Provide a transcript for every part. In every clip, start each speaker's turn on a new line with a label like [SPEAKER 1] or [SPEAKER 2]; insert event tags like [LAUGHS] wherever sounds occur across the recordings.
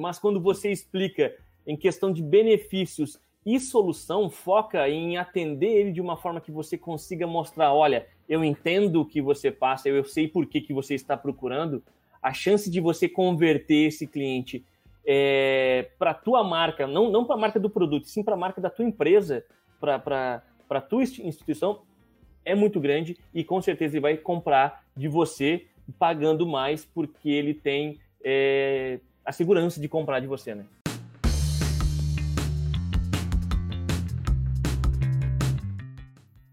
[SPEAKER 1] mas quando você explica em questão de benefícios e solução, foca em atender ele de uma forma que você consiga mostrar, olha, eu entendo o que você passa, eu sei por que, que você está procurando, a chance de você converter esse cliente é, para a tua marca, não, não para a marca do produto, sim para a marca da tua empresa, para a tua instituição, é muito grande e com certeza ele vai comprar de você pagando mais porque ele tem é, a segurança de comprar de você, né?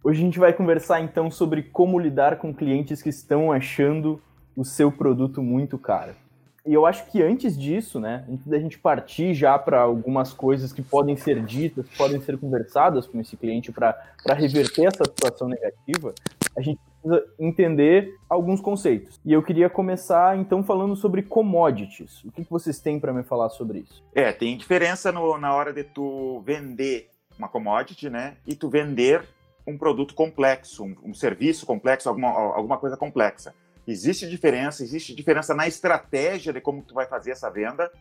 [SPEAKER 2] Hoje a gente vai conversar então sobre como lidar com clientes que estão achando o seu produto muito caro. E eu acho que antes disso, né, antes da gente partir já para algumas coisas que podem ser ditas, podem ser conversadas com esse cliente para reverter essa situação negativa, a gente precisa entender alguns conceitos. E eu queria começar então falando sobre commodities. O que, que vocês têm para me falar sobre isso?
[SPEAKER 3] É, tem diferença no, na hora de tu vender uma commodity, né, e tu vender um produto complexo, um, um serviço complexo, alguma, alguma coisa complexa. Existe diferença, existe diferença na estratégia de como tu vai fazer essa venda,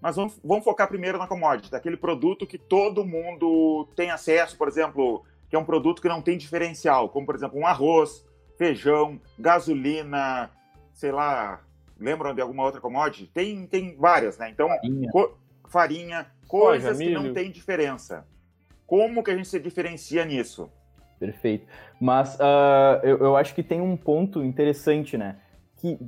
[SPEAKER 3] mas vamos, vamos focar primeiro na commodity, daquele produto que todo mundo tem acesso, por exemplo, que é um produto que não tem diferencial, como por exemplo um arroz, feijão, gasolina, sei lá, lembram de alguma outra commodity? Tem, tem várias, né? Então, farinha, co farinha coisas Soja, que não tem diferença. Como que a gente se diferencia nisso?
[SPEAKER 2] Perfeito. Mas uh, eu, eu acho que tem um ponto interessante, né? Que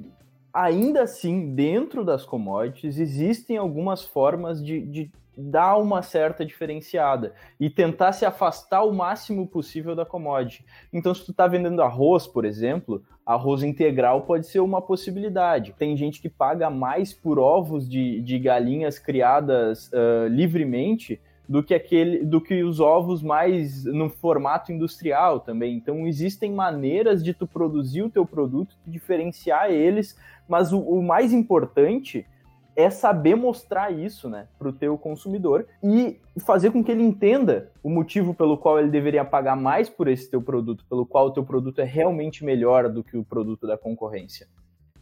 [SPEAKER 2] ainda assim, dentro das commodities, existem algumas formas de, de dar uma certa diferenciada e tentar se afastar o máximo possível da commodity. Então, se tu está vendendo arroz, por exemplo, arroz integral pode ser uma possibilidade. Tem gente que paga mais por ovos de, de galinhas criadas uh, livremente do que aquele, do que os ovos mais no formato industrial também. Então existem maneiras de tu produzir o teu produto, diferenciar eles, mas o, o mais importante é saber mostrar isso, né, para o teu consumidor e fazer com que ele entenda o motivo pelo qual ele deveria pagar mais por esse teu produto, pelo qual o teu produto é realmente melhor do que o produto da concorrência.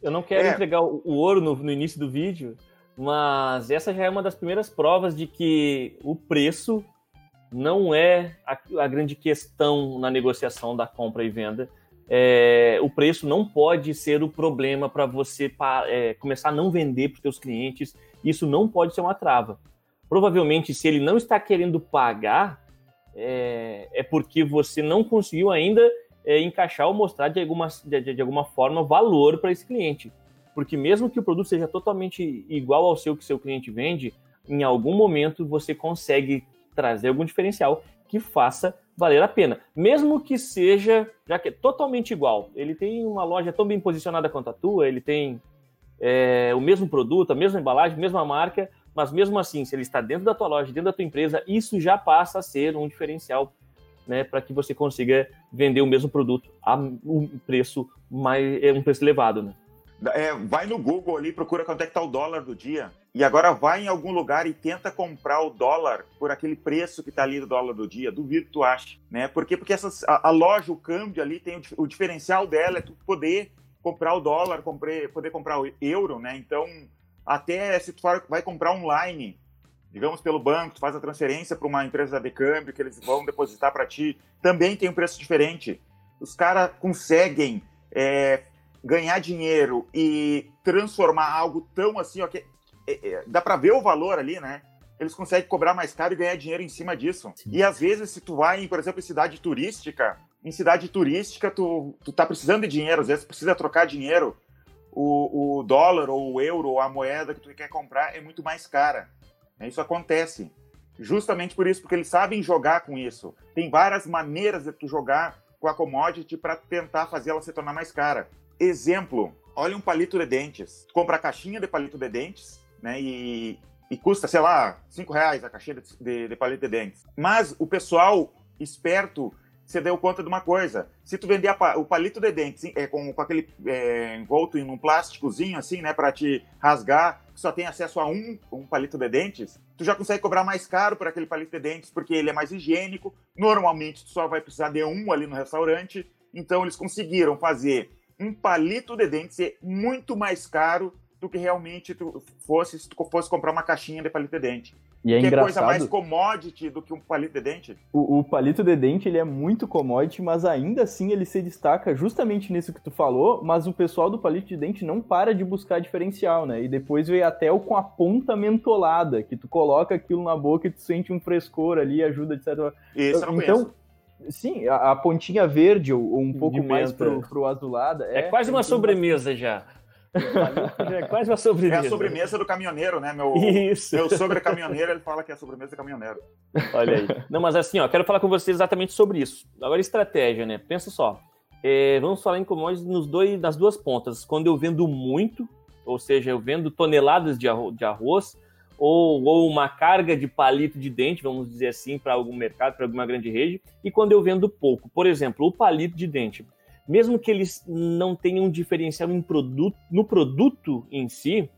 [SPEAKER 1] Eu não quero é. entregar o ouro no, no início do vídeo, mas essa já é uma das primeiras provas de que o preço não é a, a grande questão na negociação da compra e venda. É, o preço não pode ser o problema para você é, começar a não vender para os seus clientes. Isso não pode ser uma trava. Provavelmente, se ele não está querendo pagar, é, é porque você não conseguiu ainda é, encaixar ou mostrar de alguma, de, de alguma forma valor para esse cliente. Porque mesmo que o produto seja totalmente igual ao seu que seu cliente vende, em algum momento você consegue trazer algum diferencial que faça valer a pena. Mesmo que seja, já que é totalmente igual, ele tem uma loja tão bem posicionada quanto a tua, ele tem é, o mesmo produto, a mesma embalagem, a mesma marca, mas mesmo assim, se ele está dentro da tua loja, dentro da tua empresa, isso já passa a ser um diferencial né, para que você consiga vender o mesmo produto a um preço mais, é um preço elevado, né?
[SPEAKER 3] É, vai no Google ali, procura quanto é que tá o dólar do dia. E agora vai em algum lugar e tenta comprar o dólar por aquele preço que está ali do dólar do dia. Duvido que tu ache, né? Por quê? Porque essas, a, a, loja, o câmbio ali, tem o, o, diferencial dela é tu poder comprar o dólar, compre, poder comprar o euro, né? Então, até se tu for, vai comprar online, digamos pelo banco, tu faz a transferência para uma empresa de câmbio que eles vão depositar para ti, também tem um preço diferente. Os caras conseguem é, ganhar dinheiro e transformar algo tão assim, ó, que, é, é, dá para ver o valor ali, né? Eles conseguem cobrar mais caro e ganhar dinheiro em cima disso. Sim. E às vezes, se tu vai, por exemplo, em cidade turística, em cidade turística, tu, tu tá precisando de dinheiro, às vezes precisa trocar dinheiro. O, o dólar ou o euro ou a moeda que tu quer comprar é muito mais cara. Isso acontece. Justamente por isso, porque eles sabem jogar com isso. Tem várias maneiras de tu jogar com a commodity para tentar fazer ela se tornar mais cara. Exemplo, olha um palito de dentes. Tu compra a caixinha de palito de dentes, né? E, e custa, sei lá, 5 reais a caixinha de, de, de palito de dentes. Mas o pessoal esperto você deu conta de uma coisa. Se tu vender a, o palito de dentes é, com, com aquele é, envolto em um plásticozinho assim, né, para te rasgar, só tem acesso a um, um palito de dentes, tu já consegue cobrar mais caro por aquele palito de dentes, porque ele é mais higiênico. Normalmente tu só vai precisar de um ali no restaurante. Então eles conseguiram fazer um palito de dentes é muito mais caro do que realmente tu fosse se tu fosse comprar uma caixinha de palito de dente.
[SPEAKER 2] E é
[SPEAKER 3] que
[SPEAKER 2] engraçado.
[SPEAKER 3] é coisa mais commodity do que um palito de dente.
[SPEAKER 2] O, o, palito de dente ele é muito commodity, mas ainda assim ele se destaca justamente nisso que tu falou. Mas o pessoal do palito de dente não para de buscar diferencial, né? E depois veio até o com a ponta mentolada, que tu coloca aquilo na boca e tu sente um frescor ali, ajuda de certa
[SPEAKER 3] Esse eu não
[SPEAKER 2] Então,
[SPEAKER 3] conheço.
[SPEAKER 2] Sim, a, a pontinha verde ou, um pouco mais pro, pro azulada.
[SPEAKER 1] É, quase uma sobremesa já. Já é quase uma
[SPEAKER 3] É
[SPEAKER 1] sobremesa.
[SPEAKER 3] a sobremesa do caminhoneiro, né? Meu,
[SPEAKER 1] Isso.
[SPEAKER 3] meu sogro é caminhoneiro, ele fala que é a sobremesa do caminhoneiro.
[SPEAKER 1] Olha aí. Não, mas assim, ó, quero falar com vocês exatamente sobre isso. Agora, estratégia, né? Pensa só. É, vamos falar em commodities nos dois, nas duas pontas. Quando eu vendo muito, ou seja, eu vendo toneladas de arroz, de arroz ou, ou uma carga de palito de dente, vamos dizer assim, para algum mercado, para alguma grande rede, e quando eu vendo pouco. Por exemplo, o palito de dente. Mesmo que eles não tenham um diferencial em produto, no produto em si,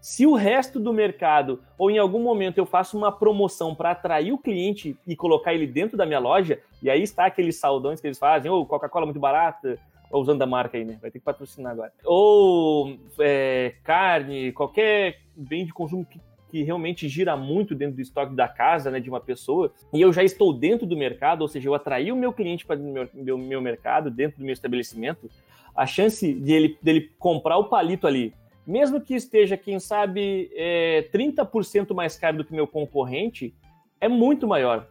[SPEAKER 1] se o resto do mercado, ou em algum momento eu faço uma promoção para atrair o cliente e colocar ele dentro da minha loja, e aí está aqueles saldões que eles fazem, ou Coca-Cola muito barata, usando a marca aí, né? Vai ter que patrocinar agora. Ou é, carne, qualquer bem de consumo que, que realmente gira muito dentro do estoque da casa, né, de uma pessoa, e eu já estou dentro do mercado, ou seja, eu atraí o meu cliente para o meu, meu, meu mercado, dentro do meu estabelecimento, a chance de ele, dele comprar o palito ali, mesmo que esteja, quem sabe, é, 30% mais caro do que meu concorrente, é muito maior.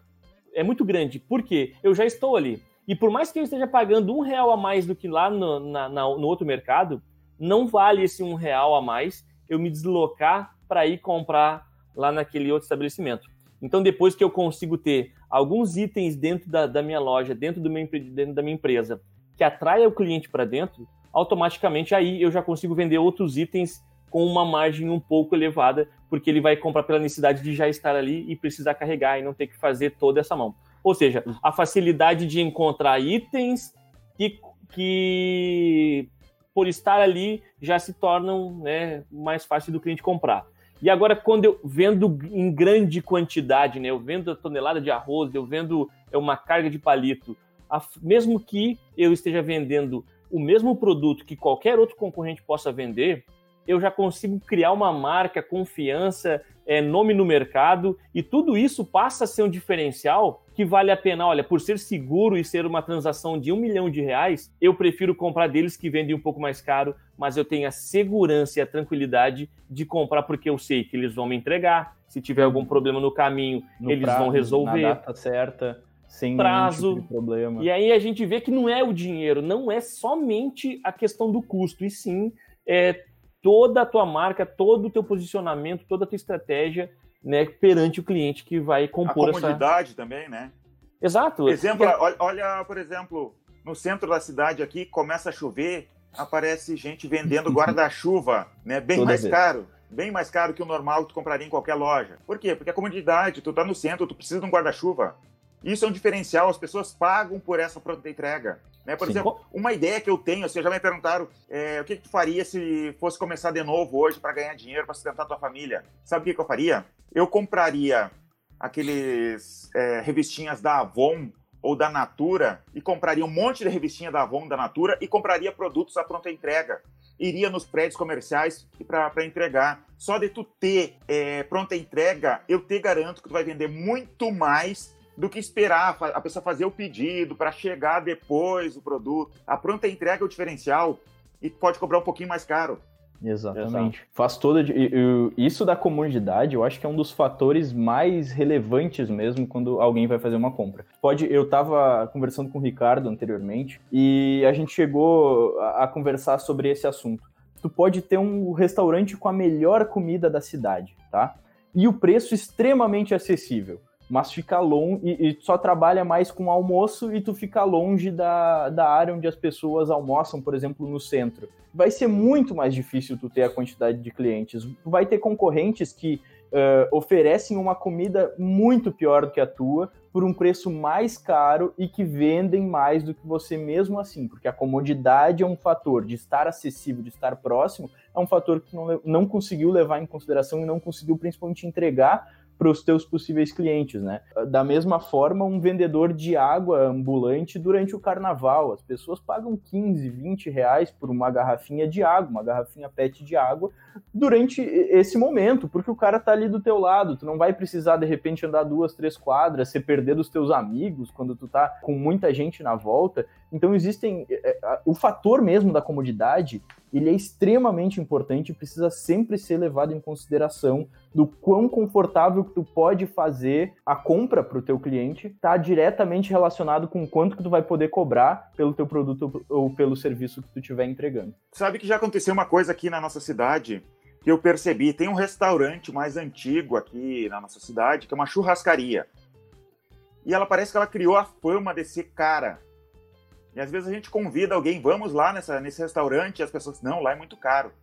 [SPEAKER 1] É muito grande. Por quê? Eu já estou ali. E por mais que eu esteja pagando um real a mais do que lá no, na, na, no outro mercado, não vale esse um real a mais eu me deslocar para ir comprar lá naquele outro estabelecimento. Então, depois que eu consigo ter alguns itens dentro da, da minha loja, dentro, do meu, dentro da minha empresa, que atraia o cliente para dentro, automaticamente aí eu já consigo vender outros itens com uma margem um pouco elevada, porque ele vai comprar pela necessidade de já estar ali e precisar carregar e não ter que fazer toda essa mão. Ou seja, a facilidade de encontrar itens que, que por estar ali, já se tornam né, mais fácil do cliente comprar. E agora, quando eu vendo em grande quantidade, né, eu vendo a tonelada de arroz, eu vendo uma carga de palito, a, mesmo que eu esteja vendendo o mesmo produto que qualquer outro concorrente possa vender, eu já consigo criar uma marca, confiança, é, nome no mercado, e tudo isso passa a ser um diferencial que vale a pena. Olha, por ser seguro e ser uma transação de um milhão de reais, eu prefiro comprar deles que vendem um pouco mais caro, mas eu tenho a segurança e a tranquilidade de comprar porque eu sei que eles vão me entregar. Se tiver algum problema no caminho,
[SPEAKER 2] No
[SPEAKER 1] eles
[SPEAKER 2] prazo,
[SPEAKER 1] vão resolver.
[SPEAKER 2] Na data certa, sem
[SPEAKER 1] Prazo.
[SPEAKER 2] nenhum tipo de problema.
[SPEAKER 1] E aí a gente vê que não é o dinheiro, não é somente a questão do custo, e sim é toda a tua marca, todo o teu posicionamento, toda a tua estratégia né, perante o cliente que vai
[SPEAKER 3] A
[SPEAKER 1] compor essa.
[SPEAKER 3] também, né?
[SPEAKER 1] Exato.
[SPEAKER 3] Exemplo, olha, olha, por exemplo, no centro da cidade aqui, começa a chover, aparece gente vendendo [LAUGHS] guarda-chuva, né? Bem
[SPEAKER 2] Toda
[SPEAKER 3] mais
[SPEAKER 2] vez.
[SPEAKER 3] caro. Bem mais caro que o normal que tu compraria em qualquer loja. Por quê? Porque a comodidade, tu tá no centro, tu precisa de um guarda-chuva. Isso é um diferencial, as pessoas pagam por essa pronta entrega. Né? Por
[SPEAKER 2] Sim.
[SPEAKER 3] exemplo, uma ideia que eu tenho, assim, já me perguntaram é, o que, que tu faria se fosse começar de novo hoje para ganhar dinheiro, para sustentar tua família. Sabe o que, que eu faria? Eu compraria aqueles é, revistinhas da Avon ou da Natura e compraria um monte de revistinha da Avon, da Natura e compraria produtos à pronta entrega. Iria nos prédios comerciais para entregar. Só de tu ter é, pronta entrega, eu te garanto que tu vai vender muito mais do que esperar a pessoa fazer o pedido para chegar depois o produto. A pronta entrega é o diferencial e pode cobrar um pouquinho mais caro.
[SPEAKER 2] Exatamente. Faz toda. Isso da comodidade, eu acho que é um dos fatores mais relevantes mesmo quando alguém vai fazer uma compra. Pode, eu estava conversando com o Ricardo anteriormente e a gente chegou a conversar sobre esse assunto. Tu pode ter um restaurante com a melhor comida da cidade, tá? E o preço extremamente acessível. Mas fica longe e, só trabalha mais com almoço e tu fica longe da, da área onde as pessoas almoçam, por exemplo, no centro vai ser muito mais difícil tu ter a quantidade de clientes. Tu vai ter concorrentes que eh, oferecem uma comida muito pior do que a tua por um preço mais caro e que vendem mais do que você mesmo assim, porque a comodidade é um fator de estar acessível, de estar próximo, é um fator que tu não, não conseguiu levar em consideração e não conseguiu principalmente entregar para os teus possíveis clientes, né? Da mesma forma, um vendedor de água ambulante durante o carnaval, as pessoas pagam 15, 20 reais por uma garrafinha de água, uma garrafinha PET de água, durante esse momento, porque o cara tá ali do teu lado, tu não vai precisar de repente andar duas, três quadras, se perder dos teus amigos quando tu tá com muita gente na volta. Então existem é, é, o fator mesmo da comodidade, ele é extremamente importante e precisa sempre ser levado em consideração do quão confortável que tu pode fazer a compra para o teu cliente, está diretamente relacionado com quanto que tu vai poder cobrar pelo teu produto ou pelo serviço que tu estiver entregando.
[SPEAKER 3] Sabe que já aconteceu uma coisa aqui na nossa cidade que eu percebi, tem um restaurante mais antigo aqui na nossa cidade, que é uma churrascaria. E ela parece que ela criou a fama de ser cara. E às vezes a gente convida alguém, vamos lá nessa, nesse restaurante, e as pessoas, não, lá é muito caro.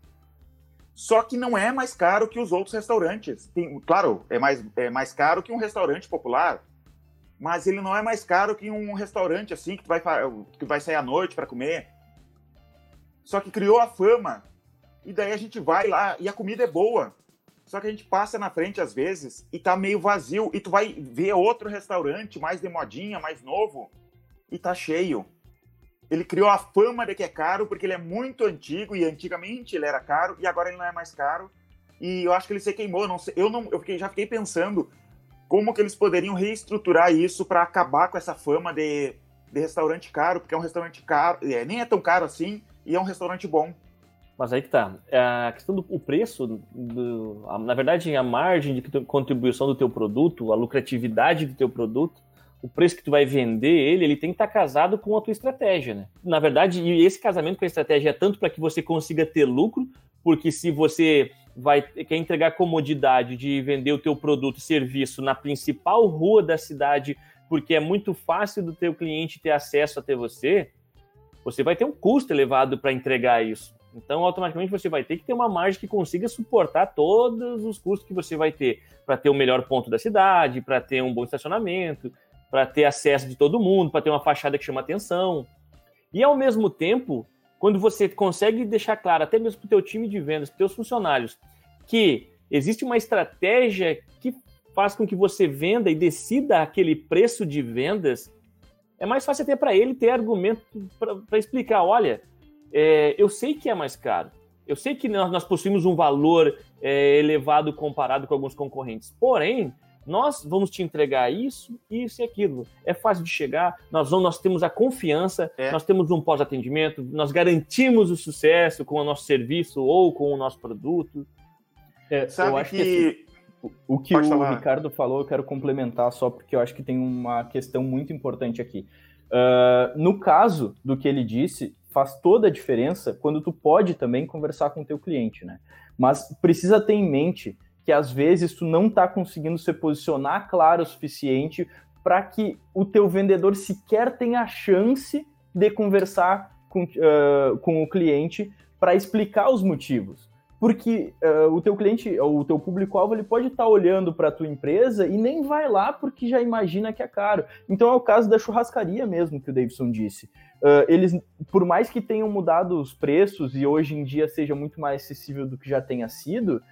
[SPEAKER 3] Só que não é mais caro que os outros restaurantes. Tem, claro, é mais, é mais caro que um restaurante popular, mas ele não é mais caro que um restaurante assim que tu vai, que vai sair à noite para comer. Só que criou a fama. E daí a gente vai lá e a comida é boa. Só que a gente passa na frente às vezes e tá meio vazio. E tu vai ver outro restaurante mais de modinha, mais novo, e tá cheio ele criou a fama de que é caro porque ele é muito antigo e antigamente ele era caro e agora ele não é mais caro. E eu acho que ele se queimou. Não sei, eu não, eu fiquei, já fiquei pensando como que eles poderiam reestruturar isso para acabar com essa fama de, de restaurante caro, porque é um restaurante caro, é, nem é tão caro assim e é um restaurante bom.
[SPEAKER 1] Mas aí que tá. A questão do preço, do, na verdade, a margem de contribuição do teu produto, a lucratividade do teu produto, o preço que tu vai vender ele, ele tem que estar tá casado com a tua estratégia, né? Na verdade, e esse casamento com a estratégia é tanto para que você consiga ter lucro, porque se você vai quer entregar comodidade de vender o teu produto e serviço na principal rua da cidade, porque é muito fácil do teu cliente ter acesso até você, você vai ter um custo elevado para entregar isso. Então, automaticamente você vai ter que ter uma margem que consiga suportar todos os custos que você vai ter para ter o melhor ponto da cidade, para ter um bom estacionamento, para ter acesso de todo mundo, para ter uma fachada que chama atenção. E ao mesmo tempo, quando você consegue deixar claro, até mesmo para o teu time de vendas, para os teus funcionários, que existe uma estratégia que faz com que você venda e decida aquele preço de vendas, é mais fácil até para ele ter argumento para explicar, olha, é, eu sei que é mais caro, eu sei que nós, nós possuímos um valor é, elevado comparado com alguns concorrentes, porém, nós vamos te entregar isso, isso e aquilo. É fácil de chegar, nós, vamos, nós temos a confiança, é. nós temos um pós-atendimento, nós garantimos o sucesso com o nosso serviço ou com o nosso produto.
[SPEAKER 2] É, Sabe eu acho que, que assim, o que Pode o falar. Ricardo falou, eu quero complementar só porque eu acho que tem uma questão muito importante aqui. Uh, no caso do que ele disse, faz toda a diferença quando tu pode também conversar com o teu cliente, né? Mas precisa ter em mente que às vezes tu não está conseguindo se posicionar claro o suficiente para que o teu vendedor sequer tenha a chance de conversar com, uh, com o cliente para explicar os motivos. Porque uh, o teu cliente, ou o teu público-alvo, ele pode estar tá olhando para a tua empresa e nem vai lá porque já imagina que é caro. Então é o caso da churrascaria mesmo que o Davidson disse. Uh, eles, por mais que tenham mudado os preços e hoje em dia seja muito mais acessível do que já tenha sido,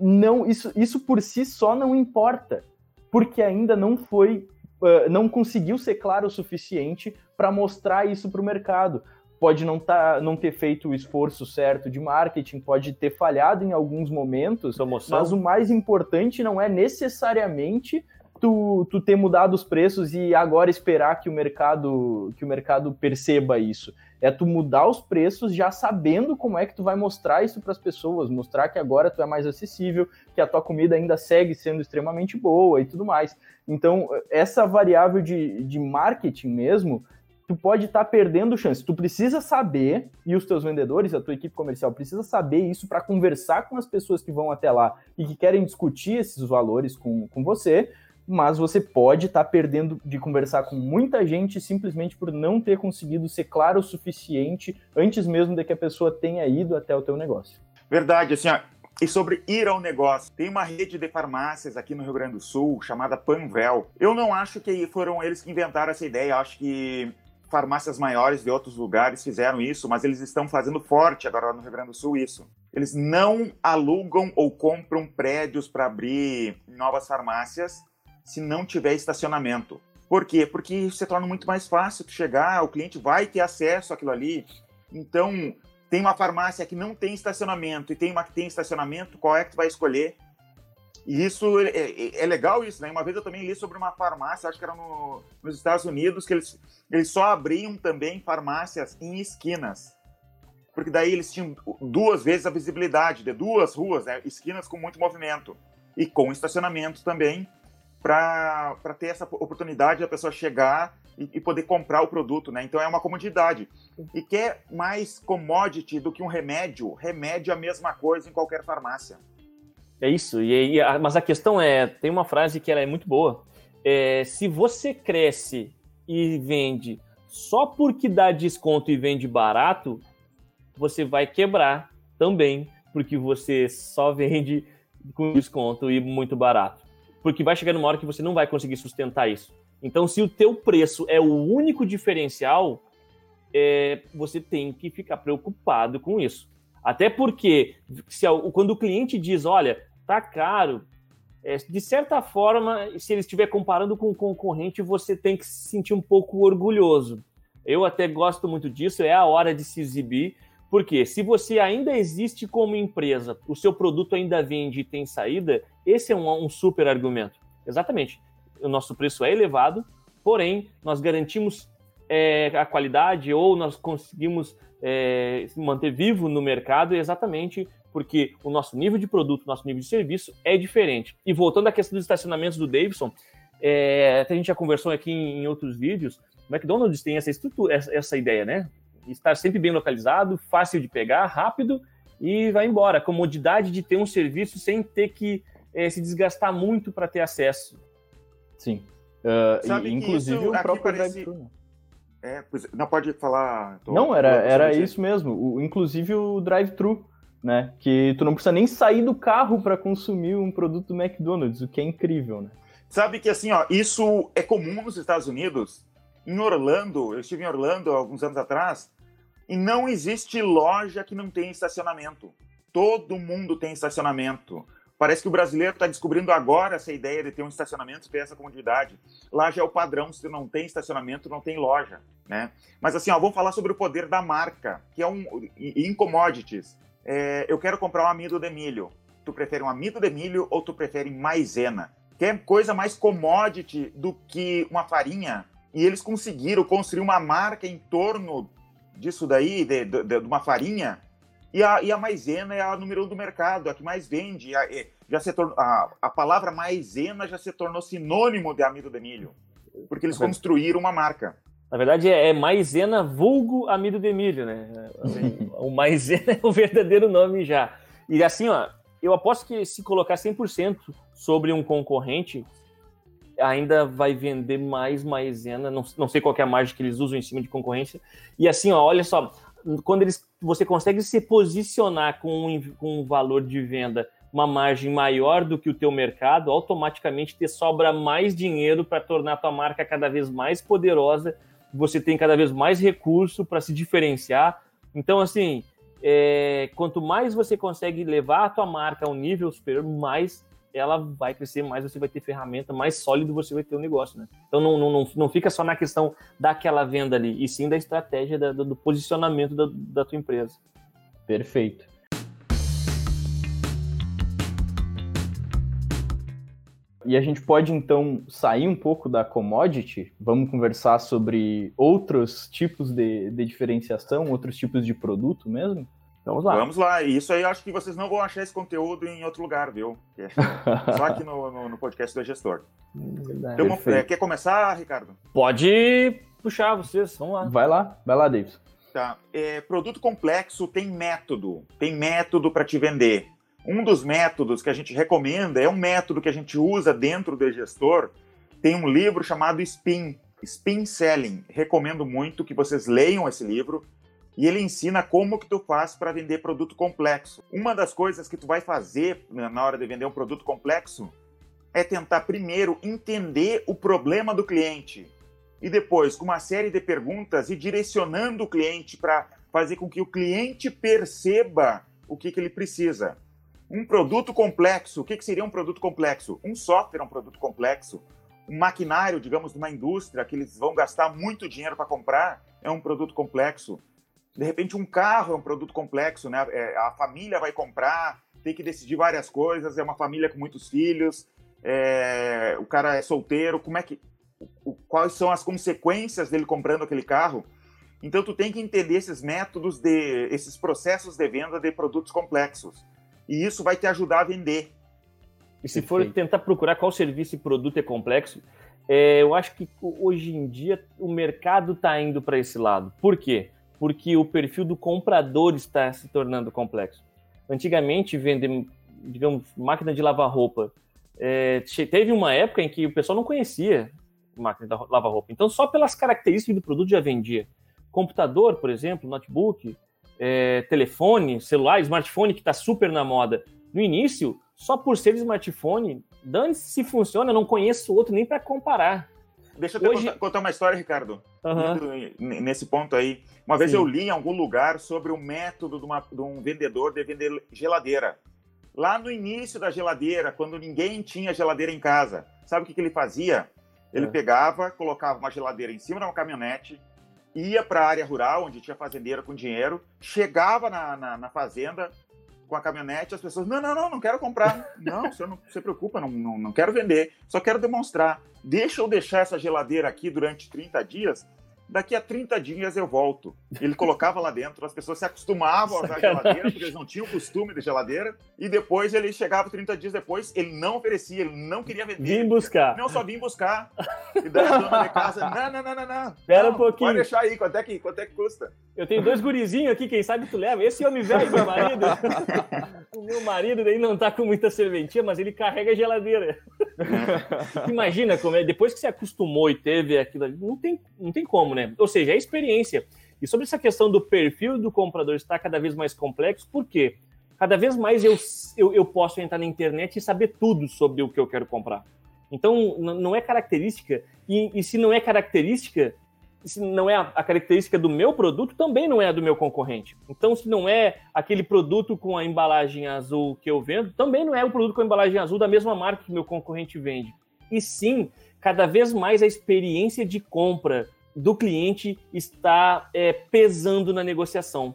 [SPEAKER 2] não isso, isso por si só não importa, porque ainda não foi, uh, não conseguiu ser claro o suficiente para mostrar isso para o mercado. Pode não, tá, não ter feito o esforço certo de marketing, pode ter falhado em alguns momentos, Promoção. mas o mais importante não é necessariamente tu, tu ter mudado os preços e agora esperar que o mercado que o mercado perceba isso. É tu mudar os preços já sabendo como é que tu vai mostrar isso para as pessoas, mostrar que agora tu é mais acessível, que a tua comida ainda segue sendo extremamente boa e tudo mais. Então, essa variável de, de marketing mesmo, tu pode estar tá perdendo chance. Tu precisa saber, e os teus vendedores, a tua equipe comercial precisa saber isso para conversar com as pessoas que vão até lá e que querem discutir esses valores com, com você, mas você pode estar tá perdendo de conversar com muita gente simplesmente por não ter conseguido ser claro o suficiente antes mesmo de que a pessoa tenha ido até o teu negócio.
[SPEAKER 3] Verdade, assim, ó, e sobre ir ao negócio, tem uma rede de farmácias aqui no Rio Grande do Sul chamada Panvel. Eu não acho que foram eles que inventaram essa ideia, acho que farmácias maiores de outros lugares fizeram isso, mas eles estão fazendo forte agora no Rio Grande do Sul isso. eles não alugam ou compram prédios para abrir novas farmácias se não tiver estacionamento. Por quê? Porque isso se torna muito mais fácil tu chegar, o cliente vai ter acesso àquilo ali. Então, tem uma farmácia que não tem estacionamento e tem uma que tem estacionamento, qual é que tu vai escolher? E isso é, é, é, legal isso, né? Uma vez eu também li sobre uma farmácia, acho que era no, nos Estados Unidos, que eles, eles só abriam também farmácias em esquinas. Porque daí eles tinham duas vezes a visibilidade de duas ruas, né? esquinas com muito movimento. E com estacionamento também, para ter essa oportunidade da pessoa chegar e, e, poder comprar o produto, né? Então é uma comodidade. E quer mais commodity do que um remédio? Remédio é a mesma coisa em qualquer farmácia.
[SPEAKER 1] É isso. E, e, mas a questão é, tem uma frase que ela é muito boa. É, se você cresce e vende só porque dá desconto e vende barato, você vai quebrar também, porque você só vende com desconto e muito barato. Porque vai chegar numa hora que você não vai conseguir sustentar isso. Então, se o teu preço é o único diferencial, é, você tem que ficar preocupado com isso. Até porque, se, quando o cliente diz, olha, tá caro. É, de certa forma, se ele estiver comparando com o concorrente, você tem que se sentir um pouco orgulhoso. Eu até gosto muito disso, é a hora de se exibir, porque se você ainda existe como empresa, o seu produto ainda vende e tem saída, esse é um, um super argumento. Exatamente. O nosso preço é elevado, porém, nós garantimos é, a qualidade ou nós conseguimos é, manter vivo no mercado exatamente porque o nosso nível de produto, nosso nível de serviço é diferente. E voltando à questão dos estacionamentos do Davidson, é, até a gente já conversou aqui em, em outros vídeos, o McDonald's tem essa essa, essa ideia, né? Estar sempre bem localizado, fácil de pegar, rápido e vai embora. A comodidade de ter um serviço sem ter que é, se desgastar muito para ter acesso.
[SPEAKER 2] Sim. Uh, Sabe inclusive o próprio parece... drive-thru. Né?
[SPEAKER 3] É, não pode falar.
[SPEAKER 2] Tô, não, era, era isso mesmo. O, inclusive o drive-thru né? Que tu não precisa nem sair do carro para consumir um produto do McDonald's, o que é incrível, né?
[SPEAKER 3] Sabe que assim, ó, isso é comum nos Estados Unidos. Em Orlando, eu estive em Orlando alguns anos atrás, e não existe loja que não tenha estacionamento. Todo mundo tem estacionamento. Parece que o brasileiro está descobrindo agora essa ideia de ter um estacionamento, ter essa comodidade. Lá já é o padrão, se não tem estacionamento, não tem loja, né? Mas assim, ó, vamos falar sobre o poder da marca, que é um em commodities é, eu quero comprar um amido de milho. Tu prefere um amido de milho ou tu prefere maisena? Quer coisa mais commodity do que uma farinha? E eles conseguiram construir uma marca em torno disso daí, de, de, de uma farinha. E a, e a maisena é a número um do mercado, a que mais vende. A, já se tornou, a, a palavra maisena já se tornou sinônimo de amido de milho. Porque eles construíram uma marca.
[SPEAKER 1] Na verdade, é, é maisena vulgo amido de milho, né? O maisena é o verdadeiro nome já. E assim, ó, eu aposto que se colocar 100% sobre um concorrente, ainda vai vender mais maisena. Não, não sei qual é a margem que eles usam em cima de concorrência. E assim, ó, olha só, quando eles, você consegue se posicionar com um, com um valor de venda uma margem maior do que o teu mercado, automaticamente te sobra mais dinheiro para tornar a tua marca cada vez mais poderosa você tem cada vez mais recurso para se diferenciar. Então, assim, é, quanto mais você consegue levar a tua marca a um nível superior, mais ela vai crescer, mais você vai ter ferramenta, mais sólido você vai ter o negócio, né? Então não, não, não, fica só na questão daquela venda ali, e sim da estratégia, da, do posicionamento da, da tua empresa.
[SPEAKER 2] Perfeito. E a gente pode então sair um pouco da commodity, vamos conversar sobre outros tipos de, de diferenciação, outros tipos de produto mesmo?
[SPEAKER 3] Vamos lá. Vamos lá. E isso aí eu acho que vocês não vão achar esse conteúdo em outro lugar, viu? É [LAUGHS] só aqui no, no, no podcast do gestor. Então, é, quer começar, Ricardo?
[SPEAKER 1] Pode puxar vocês, vamos lá.
[SPEAKER 2] Vai lá, vai lá, Davis.
[SPEAKER 3] Tá. É, produto complexo tem método, tem método para te vender. Um dos métodos que a gente recomenda é um método que a gente usa dentro do gestor. Tem um livro chamado Spin, Spin Selling. Recomendo muito que vocês leiam esse livro e ele ensina como que tu faz para vender produto complexo. Uma das coisas que tu vai fazer na hora de vender um produto complexo é tentar primeiro entender o problema do cliente e depois, com uma série de perguntas, ir direcionando o cliente para fazer com que o cliente perceba o que, que ele precisa. Um produto complexo, o que, que seria um produto complexo? Um software é um produto complexo. Um maquinário, digamos, de uma indústria que eles vão gastar muito dinheiro para comprar, é um produto complexo. De repente, um carro é um produto complexo, né? É, a família vai comprar, tem que decidir várias coisas, é uma família com muitos filhos, é, o cara é solteiro, como é que, o, quais são as consequências dele comprando aquele carro? Então tu tem que entender esses métodos de, esses processos de venda de produtos complexos, e isso vai te ajudar a vender.
[SPEAKER 1] E se for tentar procurar qual serviço e produto é complexo, é, eu acho que hoje em dia o mercado está indo para esse lado. Por quê? Porque o perfil do comprador está se tornando complexo. Antigamente, vender, digamos, máquina de lavar roupa, é, teve uma época em que o pessoal não conhecia máquina de lavar roupa. Então, só pelas características do produto já vendia. Computador, por exemplo, notebook, é, telefone, celular, smartphone, que está super na moda. No início, só por ser smartphone, dane-se se funciona, eu não conheço outro nem para comparar.
[SPEAKER 3] Deixa eu Hoje... contar uma história, Ricardo, uhum. nesse ponto aí. Uma vez Sim. eu li em algum lugar sobre o método de, uma, de um vendedor de vender geladeira. Lá no início da geladeira, quando ninguém tinha geladeira em casa, sabe o que, que ele fazia? Ele é. pegava, colocava uma geladeira em cima de uma caminhonete, ia para a área rural, onde tinha fazendeiro com dinheiro, chegava na, na, na, fazenda com a caminhonete, as pessoas, não, não, não, não quero comprar. [LAUGHS] não, senhor não se preocupa, não, não, não quero vender, só quero demonstrar. Deixa eu deixar essa geladeira aqui durante 30 dias daqui a 30 dias eu volto. Ele colocava lá dentro, as pessoas se acostumavam a usar a geladeira, porque eles não tinham costume de geladeira, e depois ele chegava 30 dias depois, ele não oferecia, ele não queria vender.
[SPEAKER 1] Vim buscar.
[SPEAKER 3] Não, só vim buscar. E daí a dona de casa, não, não, não, não, não.
[SPEAKER 1] Espera
[SPEAKER 3] não,
[SPEAKER 1] um pouquinho.
[SPEAKER 3] Pode deixar aí, quanto é que, quanto é que custa?
[SPEAKER 1] Eu tenho dois gurizinhos aqui, quem sabe tu leva. Esse homem velho, meu marido. [LAUGHS] o meu marido daí não tá com muita serventia, mas ele carrega a geladeira. [LAUGHS] Imagina como é, depois que você acostumou e teve aquilo, não tem, não tem como, né? Ou seja, é experiência. E sobre essa questão do perfil do comprador estar cada vez mais complexo, por quê? Cada vez mais eu, eu, eu posso entrar na internet e saber tudo sobre o que eu quero comprar. Então, não é característica, e, e se não é característica, se não é a, a, característica do meu produto, também não é a do meu concorrente. Então, se não é aquele produto com a embalagem azul que eu vendo, também não é o produto com a embalagem azul da mesma marca que meu concorrente vende. E sim, cada vez mais a experiência de compra do cliente está é, pesando na negociação.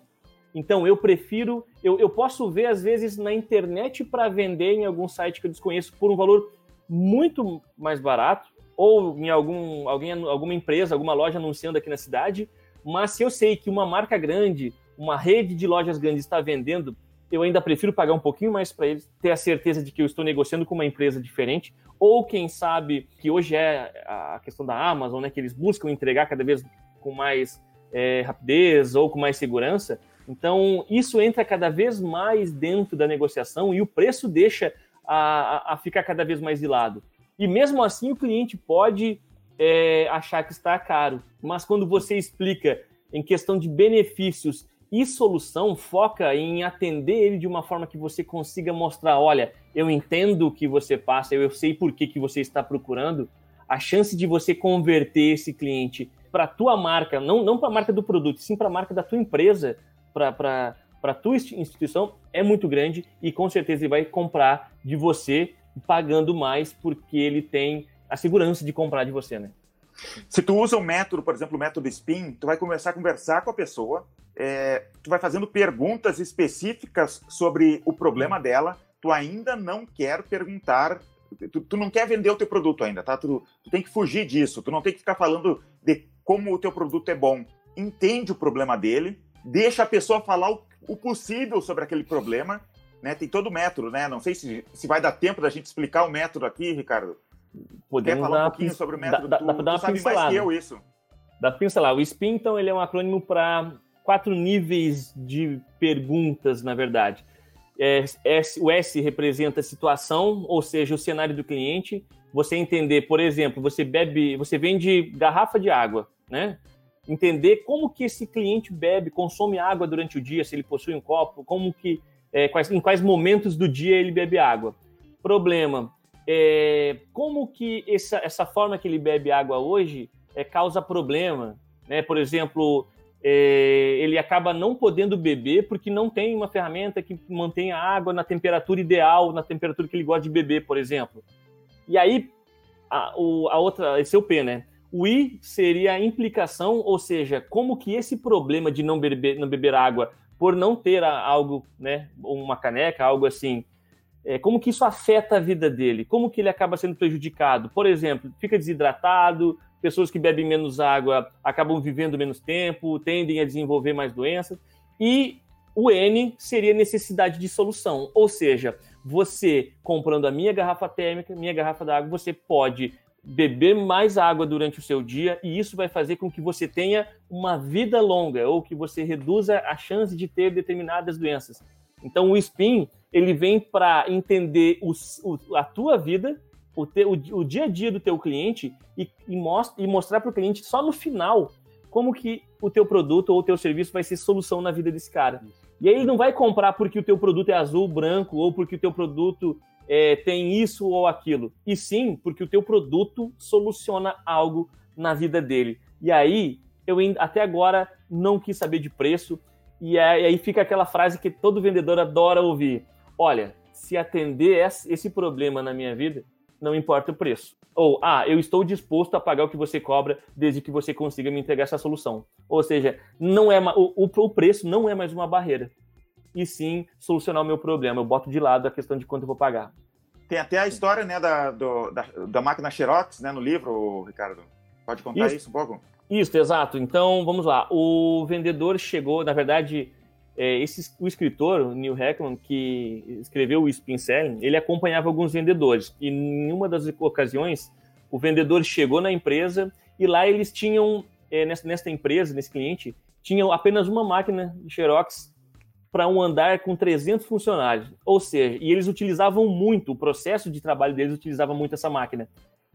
[SPEAKER 1] Então, eu prefiro, eu, eu posso ver às vezes na internet para vender em algum site que eu desconheço por um valor muito mais barato, ou em algum, alguém, alguma empresa, alguma loja anunciando aqui na cidade, mas se eu sei que uma marca grande, uma rede de lojas grandes está vendendo, eu ainda prefiro pagar um pouquinho mais para eles, ter a certeza de que eu estou negociando com uma empresa diferente, ou quem sabe que hoje é a questão da Amazon, né, que eles buscam entregar cada vez com mais é, rapidez ou com mais segurança. Então, isso entra cada vez mais dentro da negociação e o preço deixa a, a ficar cada vez mais de lado. E mesmo assim, o cliente pode é, achar que está caro, mas quando você explica em questão de benefícios e solução, foca em atender ele de uma forma que você consiga mostrar: olha, eu entendo o que você passa, eu sei por que, que você está procurando. A chance de você converter esse cliente para a tua marca, não, não para a marca do produto, sim para a marca da tua empresa, para a tua instituição, é muito grande e com certeza ele vai comprar de você pagando mais porque ele tem a segurança de comprar de você, né?
[SPEAKER 3] Se tu usa um método, por exemplo, o método SPIN, tu vai começar a conversar com a pessoa, é, tu vai fazendo perguntas específicas sobre o problema dela, tu ainda não quer perguntar, tu, tu não quer vender o teu produto ainda, tá? Tu, tu, tem que fugir disso, tu não tem que ficar falando de como o teu produto é bom. Entende o problema dele, deixa a pessoa falar o, o possível sobre aquele problema, né? Tem todo o método, né? Não sei se, se vai dar tempo da gente explicar o método aqui, Ricardo.
[SPEAKER 1] Quer falar um pouquinho sobre o método? Dá, tu, dá, dá tu sabe mais que eu isso. Dá pincelar. O SPIN, então, ele é um acrônimo para quatro níveis de perguntas, na verdade. É, S, o S representa a situação, ou seja, o cenário do cliente. Você entender, por exemplo, você bebe, você vende garrafa de água, né? Entender como que esse cliente bebe, consome água durante o dia, se ele possui um copo, como que, é, quais, em quais momentos do dia ele bebe água. Problema, é, como que essa, essa forma que ele bebe água hoje é, causa problema, né? Por exemplo, é, ele acaba não podendo beber porque não tem uma ferramenta que mantenha a água na temperatura ideal, na temperatura que ele gosta de beber, por exemplo. E aí, a, o, a outra, esse é o P, né? O I seria a implicação, ou seja, como que esse problema de não beber, não beber água por não ter algo, né, uma caneca, algo assim, é, como que isso afeta a vida dele? Como que ele acaba sendo prejudicado? Por exemplo, fica desidratado, pessoas que bebem menos água acabam vivendo menos tempo, tendem a desenvolver mais doenças. E o N seria necessidade de solução, ou seja, você comprando a minha garrafa térmica, minha garrafa d'água, você pode beber mais água durante o seu dia e isso vai fazer com que você tenha uma vida longa ou que você reduza a chance de ter determinadas doenças. Então o SPIN ele vem para entender os, o, a tua vida o, te, o, o, dia a dia do teu cliente e, e, most, e mostrar para o cliente só no final como que o teu produto ou o teu serviço vai ser solução na vida desse cara. E aí ele não vai comprar porque o teu produto é azul, branco, ou porque o teu produto é, tem isso ou aquilo. E sim porque o teu produto soluciona algo na vida dele. E aí, eu até agora não quis saber de preço. E aí fica aquela frase que todo vendedor adora ouvir. Olha, se atender esse problema na minha vida, não importa o preço. Ou, ah, eu estou disposto a pagar o que você cobra desde que você consiga me entregar essa solução. Ou seja, não é o, o preço não é mais uma barreira. E sim solucionar o meu problema. Eu boto de lado a questão de quanto eu vou pagar.
[SPEAKER 3] Tem até a história né, da, do, da, da, máquina Xerox né, no livro, Ricardo. Pode contar isso, isso um pouco?
[SPEAKER 1] Isso, exato. Então, vamos lá. O vendedor chegou, na verdade, é, esse, o escritor, o Neil Heckman, que escreveu o Spin Selling, ele acompanhava alguns vendedores. E em uma das ocasiões, o vendedor chegou na empresa e lá eles tinham, é, nessa, nessa empresa, nesse cliente, tinham apenas uma máquina de Xerox para um andar com 300 funcionários. Ou seja, e eles utilizavam muito, o processo de trabalho deles utilizava muito essa máquina.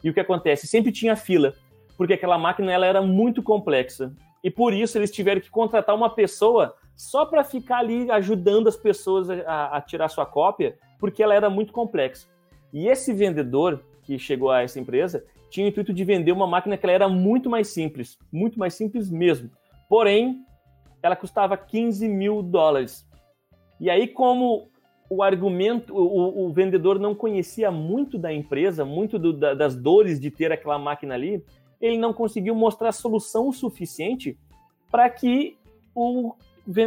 [SPEAKER 1] E o que acontece? Sempre tinha fila, porque aquela máquina ela era muito complexa. E por isso eles tiveram que contratar uma pessoa só para ficar ali ajudando as pessoas a, a, tirar sua cópia, porque ela era muito complexa. E esse vendedor que chegou a essa empresa tinha o intuito de vender uma máquina que era muito mais simples, muito mais simples mesmo. Porém, ela custava 15 mil dólares. E aí, como o argumento, o, o vendedor não conhecia muito da empresa, muito do, da, das dores de ter aquela máquina ali, ele não conseguiu mostrar solução suficiente para que o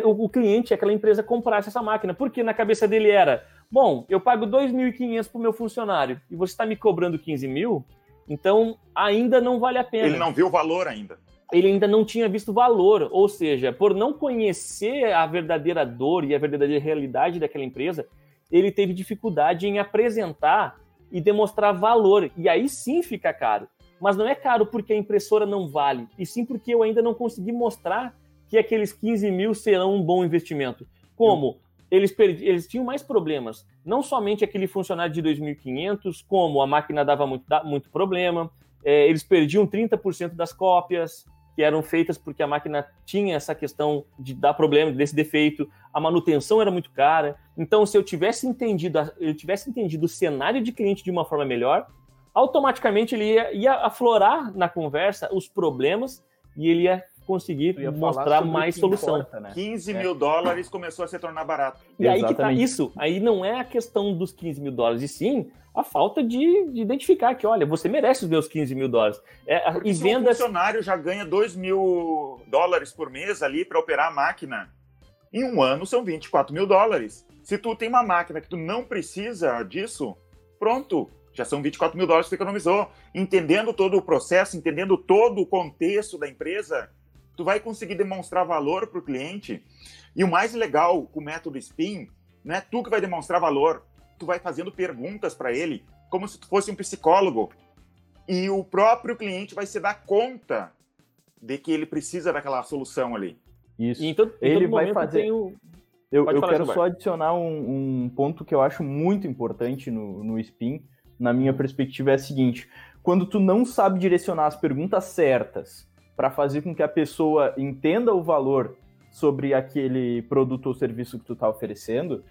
[SPEAKER 1] o cliente, aquela empresa, comprasse essa máquina. Porque na cabeça dele era: bom, eu pago 2.500 para o meu funcionário e você está me cobrando 15 mil, então ainda não vale a pena.
[SPEAKER 3] Ele não viu o valor ainda.
[SPEAKER 1] Ele ainda não tinha visto valor, ou seja, por não conhecer a verdadeira dor e a verdadeira realidade daquela empresa, ele teve dificuldade em apresentar e demonstrar valor. E aí sim fica caro. Mas não é caro porque a impressora não vale, e sim porque eu ainda não consegui mostrar que aqueles 15 mil serão um bom investimento. Como? Eles, eles tinham mais problemas. Não somente aquele funcionário de 2.500, como a máquina dava muito, muito problema, é, eles perdiam 30% das cópias que eram feitas porque a máquina tinha essa questão de dar problema, desse defeito, a manutenção era muito cara. Então, se eu tivesse entendido, eu tivesse entendido o cenário de cliente de uma forma melhor, automaticamente ele ia, ia aflorar na conversa os problemas e ele ia conseguir mostrar mais solução. Importa,
[SPEAKER 3] né? 15 é. mil dólares começou a se tornar barato.
[SPEAKER 1] E Exatamente. aí que tá isso. Aí não é a questão dos 15 mil dólares, e sim a falta de, de identificar que, olha, você merece os meus 15 mil dólares.
[SPEAKER 3] É, Porque e vendas... um funcionário já ganha 2 mil dólares por mês ali para operar a máquina, em um ano são 24 mil dólares. Se tu tem uma máquina que tu não precisa disso, pronto, já são 24 mil dólares que tu economizou. Entendendo todo o processo, entendendo todo o contexto da empresa, tu vai conseguir demonstrar valor para o cliente. E o mais legal com o método SPIN, não é tu que vai demonstrar valor, tu vai fazendo perguntas para ele, como se tu fosse um psicólogo. E o próprio cliente vai se dar conta de que ele precisa daquela solução ali.
[SPEAKER 2] Isso. Então, ele vai fazer. O... Eu, eu quero só adicionar um, um, ponto que eu acho muito importante no, no SPIN, na minha perspectiva, é a seguinte: quando tu não sabe direcionar as perguntas certas para fazer com que a pessoa entenda o valor sobre aquele produto ou serviço que tu está oferecendo,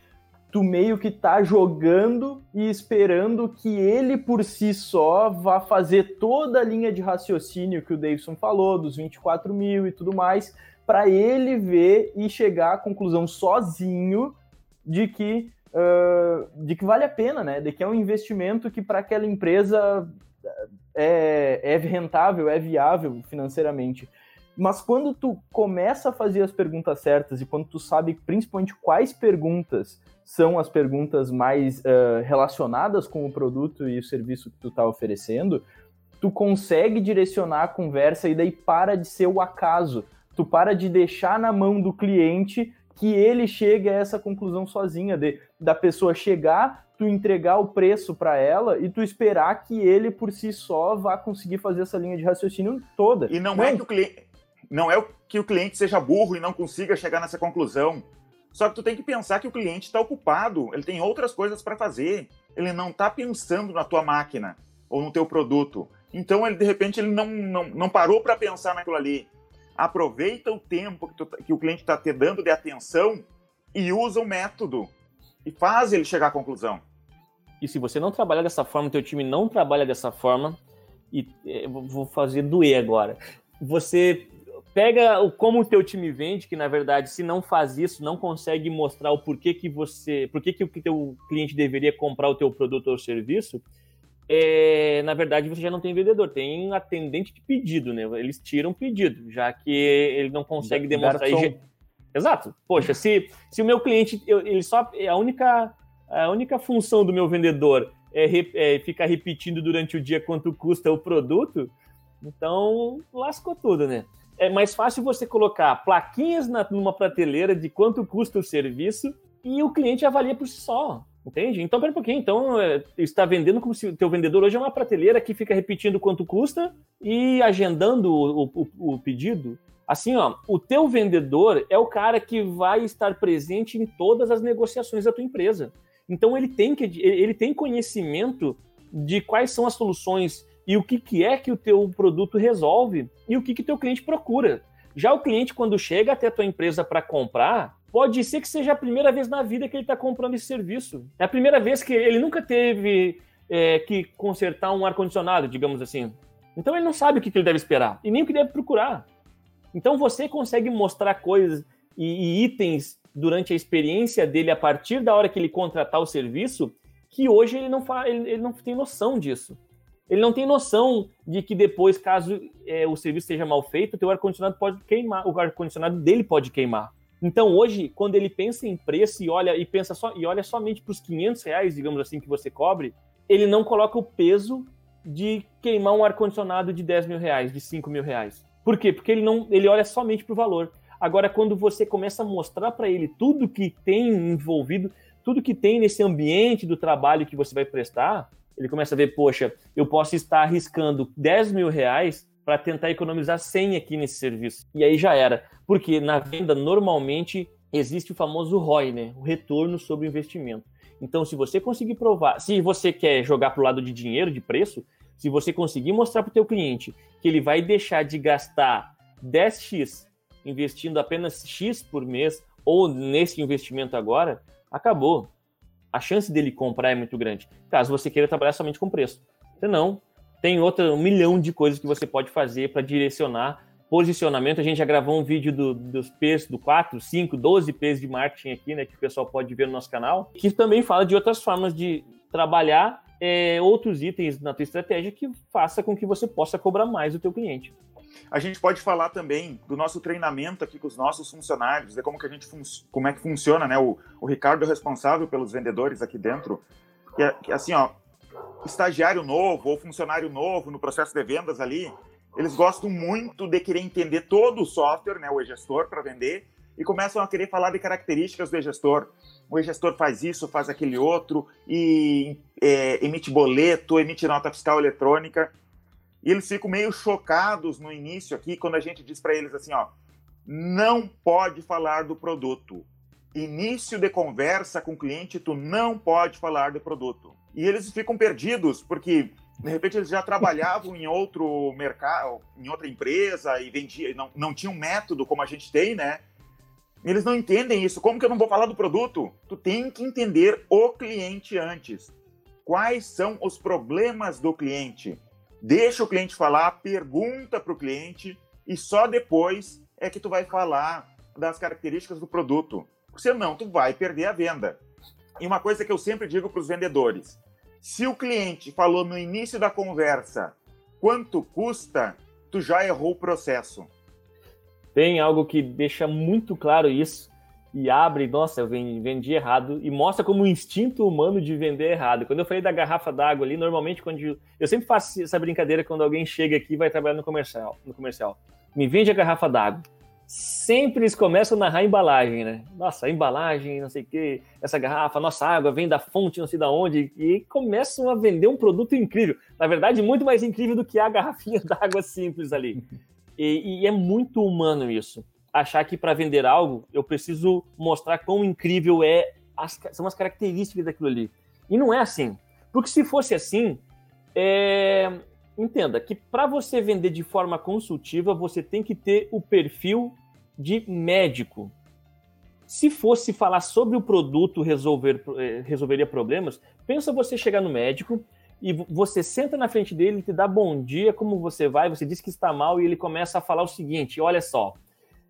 [SPEAKER 2] tu meio que tá jogando e esperando que ele por si só vá fazer toda a linha de raciocínio que o Davidson falou, dos 24 mil e tudo mais, para ele ver e chegar à conclusão sozinho de que, uh, de que vale a pena, né? De que é um investimento que para aquela empresa é, é rentável, é viável financeiramente. Mas quando tu começa a fazer as perguntas certas e quando tu sabe principalmente quais perguntas são as perguntas mais uh, relacionadas com o produto e o serviço que tu está oferecendo, tu consegue direcionar a conversa e daí para de ser o acaso. Tu para de deixar na mão do cliente que ele chegue a essa conclusão sozinha, de, da pessoa chegar, tu entregar o preço para ela e tu esperar que ele por si só vá conseguir fazer essa linha de raciocínio toda.
[SPEAKER 3] E não, não. é que o cliente não é que o cliente seja burro e não consiga chegar nessa conclusão. Só que tu tem que pensar que o cliente está ocupado, ele tem outras coisas para fazer. Ele não está pensando na tua máquina ou no teu produto. Então, ele de repente, ele não, não, não parou para pensar naquilo ali. Aproveita o tempo que, tu, tá, que o cliente está te dando de atenção e usa o método. E faz ele chegar à conclusão.
[SPEAKER 1] E se você não trabalha dessa forma, teu time não trabalha dessa forma, e é, vou fazer doer agora. Você pega o como o teu time vende, que na verdade, se não faz isso, não consegue mostrar o porquê que você, porquê que o teu cliente deveria comprar o teu produto ou serviço, é, na verdade você já não tem vendedor, tem atendente de pedido, né? Eles tiram pedido, já que ele não consegue demonstrar. Garçom. Exato. Poxa, se, se o meu cliente, eu, ele só a única a única função do meu vendedor é, é ficar repetindo durante o dia quanto custa o produto, então lascou tudo, né? é mais fácil você colocar plaquinhas na, numa prateleira de quanto custa o serviço e o cliente avalia por si só. Entende? Então, pera um pouquinho. Então, é, está vendendo como se o teu vendedor hoje é uma prateleira que fica repetindo quanto custa e agendando o, o, o pedido. Assim, ó, o teu vendedor é o cara que vai estar presente em todas as negociações da tua empresa. Então, ele tem, que, ele tem conhecimento de quais são as soluções e o que, que é que o teu produto resolve e o que que teu cliente procura. Já o cliente, quando chega até a tua empresa para comprar, pode ser que seja a primeira vez na vida que ele está comprando esse serviço. É a primeira vez que ele nunca teve é, que consertar um ar-condicionado, digamos assim. Então ele não sabe o que, que ele deve esperar e nem o que deve procurar. Então você consegue mostrar coisas e, e itens durante a experiência dele a partir da hora que ele contratar o serviço que hoje ele não, ele, ele não tem noção disso ele não tem noção de que depois, caso é, o serviço seja mal feito, o ar-condicionado pode queimar, o ar-condicionado dele pode queimar. Então hoje, quando ele pensa em preço e olha e pensa só e olha somente para os 500 reais, digamos assim, que você cobre, ele não coloca o peso de queimar um ar-condicionado de 10 mil reais, de 5 mil reais. Por quê? Porque ele não ele olha somente para o valor. Agora, quando você começa a mostrar para ele tudo que tem envolvido, tudo que tem nesse ambiente do trabalho que você vai prestar, ele começa a ver, poxa, eu posso estar arriscando 10 mil reais para tentar economizar 100 aqui nesse serviço. E aí já era. Porque na venda, normalmente, existe o famoso ROI, né? O retorno sobre o investimento. Então, se você conseguir provar, se você quer jogar para o lado de dinheiro, de preço, se você conseguir mostrar para o teu cliente que ele vai deixar de gastar 10x investindo apenas X por mês, ou nesse investimento agora, acabou a chance dele comprar é muito grande. Caso você queira trabalhar somente com preço. Se não, tem outra, um milhão de coisas que você pode fazer para direcionar posicionamento. A gente já gravou um vídeo do, dos P's, do 4, 5, 12 P's de marketing aqui, né, que o pessoal pode ver no nosso canal, que também fala de outras formas de trabalhar é, outros itens na tua estratégia que faça com que você possa cobrar mais do teu cliente.
[SPEAKER 3] A gente pode falar também do nosso treinamento aqui com os nossos funcionários, de como que a gente como é que funciona, né? O, o Ricardo é responsável pelos vendedores aqui dentro, que, é, que assim, ó, estagiário novo ou funcionário novo no processo de vendas ali, eles gostam muito de querer entender todo o software, né, o e-gestor para vender, e começam a querer falar de características do e-gestor. O e-gestor faz isso, faz aquele outro, e é, emite boleto, emite nota fiscal eletrônica. E eles ficam meio chocados no início aqui, quando a gente diz para eles assim, ó, não pode falar do produto. Início de conversa com o cliente, tu não pode falar do produto. E eles ficam perdidos, porque de repente eles já trabalhavam em outro mercado, em outra empresa e vendia, não, não tinham um método como a gente tem, né? Eles não entendem isso. Como que eu não vou falar do produto? Tu tem que entender o cliente antes. Quais são os problemas do cliente? deixa o cliente falar, pergunta para o cliente e só depois é que tu vai falar das características do produto. Senão, tu vai perder a venda. E uma coisa que eu sempre digo para os vendedores: se o cliente falou no início da conversa quanto custa, tu já errou o processo.
[SPEAKER 1] Tem algo que deixa muito claro isso e abre, nossa, eu vendi errado e mostra como o instinto humano de vender errado. Quando eu falei da garrafa d'água ali, normalmente quando eu, eu sempre faço essa brincadeira quando alguém chega aqui e vai trabalhar no comercial, no comercial. Me vende a garrafa d'água. Sempre eles começam a narrar a embalagem, né? Nossa, embalagem, não sei o quê, essa garrafa, nossa água vem da fonte, não sei de onde, e começam a vender um produto incrível. Na verdade, muito mais incrível do que a [LAUGHS] garrafinha d'água simples ali. E, e é muito humano isso achar que para vender algo eu preciso mostrar quão incrível é as, são as características daquilo ali. E não é assim. Porque se fosse assim, é... entenda que para você vender de forma consultiva, você tem que ter o perfil de médico. Se fosse falar sobre o produto resolver, é, resolveria problemas, pensa você chegar no médico e você senta na frente dele, te dá bom dia, como você vai, você diz que está mal e ele começa a falar o seguinte: olha só,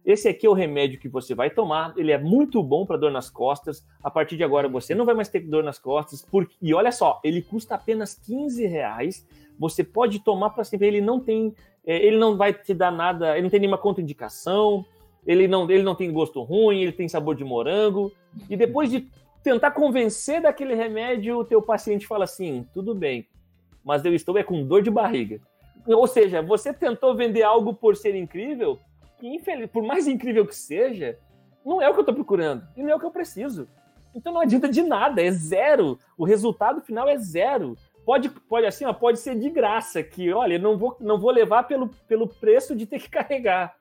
[SPEAKER 1] esse aqui é o remédio que você vai tomar. Ele é muito bom para dor nas costas. A partir de agora você não vai mais ter dor nas costas. Porque... E olha só, ele custa apenas 15 reais. Você pode tomar para sempre. Ele não tem, é, ele não vai te dar nada. Ele não tem nenhuma contraindicação. Ele não, ele não tem gosto ruim. Ele tem sabor de morango. E depois de tentar convencer daquele remédio, o teu paciente fala assim: tudo bem, mas eu estou é com dor de barriga. Ou seja, você tentou vender algo por ser incrível infeliz, por mais incrível que seja, não é o que eu estou procurando e não é o que eu preciso. Então não adianta de nada, é zero. O resultado final é zero. Pode, pode assim, pode ser de graça, que olha, não vou, não vou levar pelo, pelo preço de ter que [LAUGHS] carregar.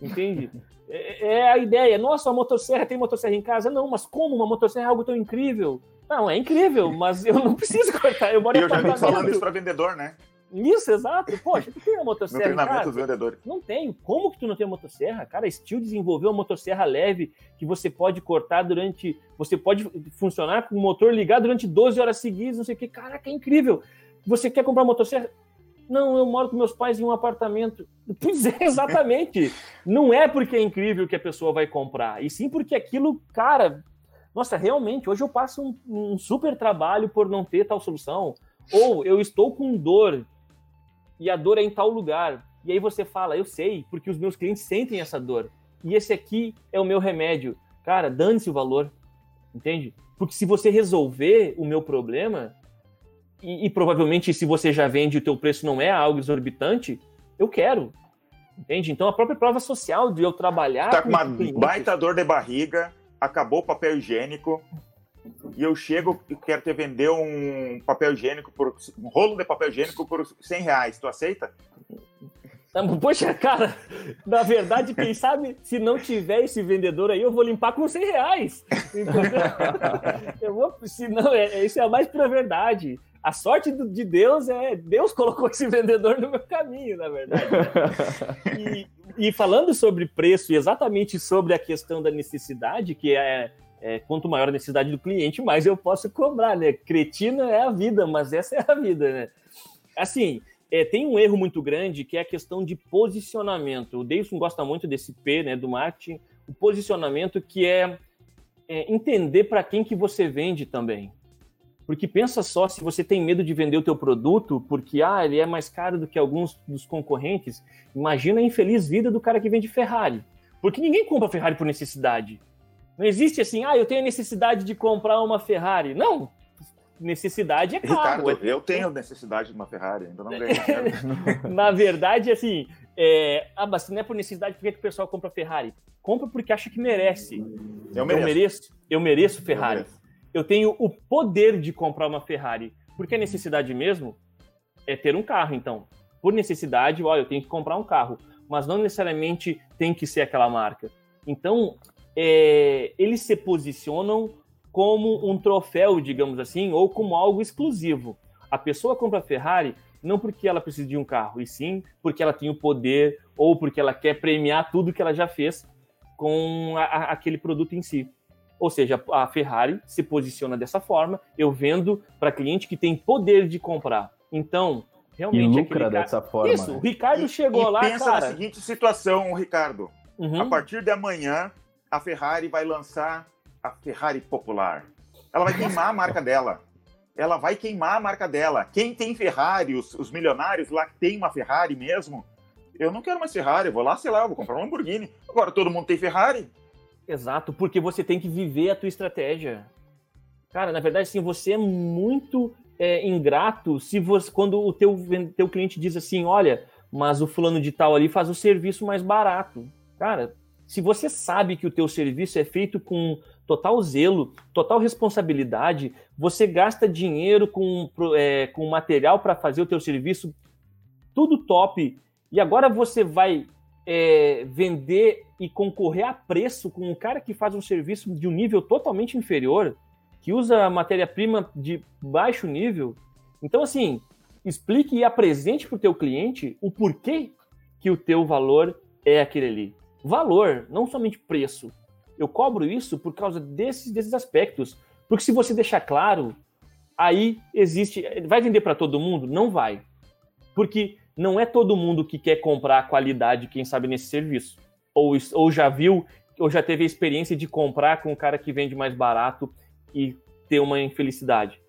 [SPEAKER 1] Entende? É, é, a ideia. Nossa, uma motosserra tem motosserra em casa? Não, mas como uma motosserra é algo tão incrível? Não, é incrível, mas eu não [LAUGHS] preciso cortar. Eu moro
[SPEAKER 3] em eu já vi falando isso para vendedor, né?
[SPEAKER 1] Isso, exato. Poxa, tu tem uma motosserra. No
[SPEAKER 3] treinamento dos vendedores.
[SPEAKER 1] Não tenho. Como que tu não tem uma motosserra? Cara, Steel desenvolveu uma motosserra leve que você pode cortar durante. Você pode funcionar com o motor ligado durante 12 horas seguidas, não sei o que. Caraca, é incrível. Você quer comprar uma motosserra? Não, eu moro com meus pais em um apartamento. Pois é, exatamente. não é porque é incrível que a pessoa vai comprar, e sim porque aquilo, cara. Nossa, realmente, hoje eu passo um, um super trabalho por não ter tal solução. Ou eu estou com dor e a dor é em tal lugar. E aí você fala, eu sei, porque os meus clientes sentem essa dor. E esse aqui é o meu remédio. Cara, dane-se o valor, entende? Porque se você resolver o meu problema, e, e, provavelmente se você já vende e o teu preço não é algo exorbitante, eu quero. Entende? Então a própria prova social de eu trabalhar.
[SPEAKER 3] Tá com uma baita dor de barriga, acabou o papel higiênico, e eu chego e quero te vender um papel higiênico por um rolo de papel higiênico por 100 reais, tu aceita?
[SPEAKER 1] Poxa, cara, na verdade, quem sabe se não tiver esse vendedor aí, eu vou limpar com 100 reais. [LAUGHS] eu vou, se não, é, é, isso é a mais pura verdade. A sorte de Deus é Deus [LAUGHS] colocou esse vendedor no meu caminho, na verdade. Né? [LAUGHS] E, e falando sobre preço e exatamente sobre a questão da necessidade, que é é, quanto maior a necessidade do cliente, mais eu posso cobrar, né? Cretina é a vida, mas essa é a vida, né? Assim, é, tem um erro muito grande que é a questão de posicionamento. O Davidson gosta muito desse P, né, do marketing, o posicionamento que é, é entender para quem que você vende também. Porque pensa só, se você tem medo de vender o teu produto porque ah, ele é mais caro do que alguns dos concorrentes, imagina a infeliz vida do cara que vende Ferrari. Porque ninguém compra Ferrari por necessidade. Não existe assim, ah, eu tenho necessidade de comprar uma Ferrari. Não, necessidade é
[SPEAKER 3] carro. Ricardo, eu tenho necessidade de uma Ferrari, ainda não [LAUGHS] ganhei.
[SPEAKER 1] Na verdade, assim, é... ah, mas se não é por necessidade, por que, que o pessoal compra Ferrari? Compra porque acha que merece.
[SPEAKER 3] Eu mereço. Eu mereço,
[SPEAKER 1] eu mereço Ferrari. Eu, mereço. Eu tenho o poder de comprar uma Ferrari. Porque a necessidade mesmo é ter um carro, então. Por necessidade, olha, eu tenho que comprar um carro. Mas não necessariamente tem que ser aquela marca. Então, é, eles se posicionam como um troféu, digamos assim, ou como algo exclusivo. A pessoa compra a Ferrari não porque ela precisa de um carro, e sim porque ela tem o poder ou porque ela quer premiar tudo que ela já fez com a, a, aquele produto em si. Ou seja, a Ferrari se posiciona dessa forma, eu vendo para cliente que tem poder de comprar. Então, realmente.
[SPEAKER 2] E lucra dessa forma.
[SPEAKER 1] Isso, né? o Ricardo
[SPEAKER 3] e,
[SPEAKER 1] chegou
[SPEAKER 3] e
[SPEAKER 1] lá.
[SPEAKER 3] Pensa
[SPEAKER 1] cara...
[SPEAKER 3] na seguinte situação, Ricardo Uhum. A partir de amanhã, a Ferrari vai lançar a Ferrari popular. Ela vai queimar a marca dela. Ela vai queimar a marca dela. Quem tem Ferrari, os, os milionários lá que tem uma Ferrari mesmo, eu não quero mais Ferrari, eu vou lá, sei lá, eu vou comprar um Lamborghini. Agora todo mundo tem Ferrari.
[SPEAKER 1] Exato, porque você tem que viver a tua estratégia. Cara, na verdade, sim, você é muito é, ingrato se você, quando o teu, teu cliente diz assim, olha, mas o fulano de tal ali faz o serviço mais barato. Cara, se você sabe que o teu serviço é feito com total zelo, total responsabilidade, você gasta dinheiro com, é, com material para fazer o teu serviço tudo top, e agora você vai é, vender e concorrer a preço com um cara que faz um serviço de um nível totalmente inferior, que usa matéria-prima de baixo nível. Então, assim, explique e apresente para o teu cliente o porquê que o teu valor é aquele ali. Valor, não somente preço. Eu cobro isso por causa desses, desses aspectos. Porque se você deixar claro, aí existe. Vai vender para todo mundo? Não vai. Porque não é todo mundo que quer comprar qualidade, quem sabe, nesse serviço. Ou, ou já viu, ou já teve a experiência de comprar com um cara que vende mais barato e ter uma infelicidade.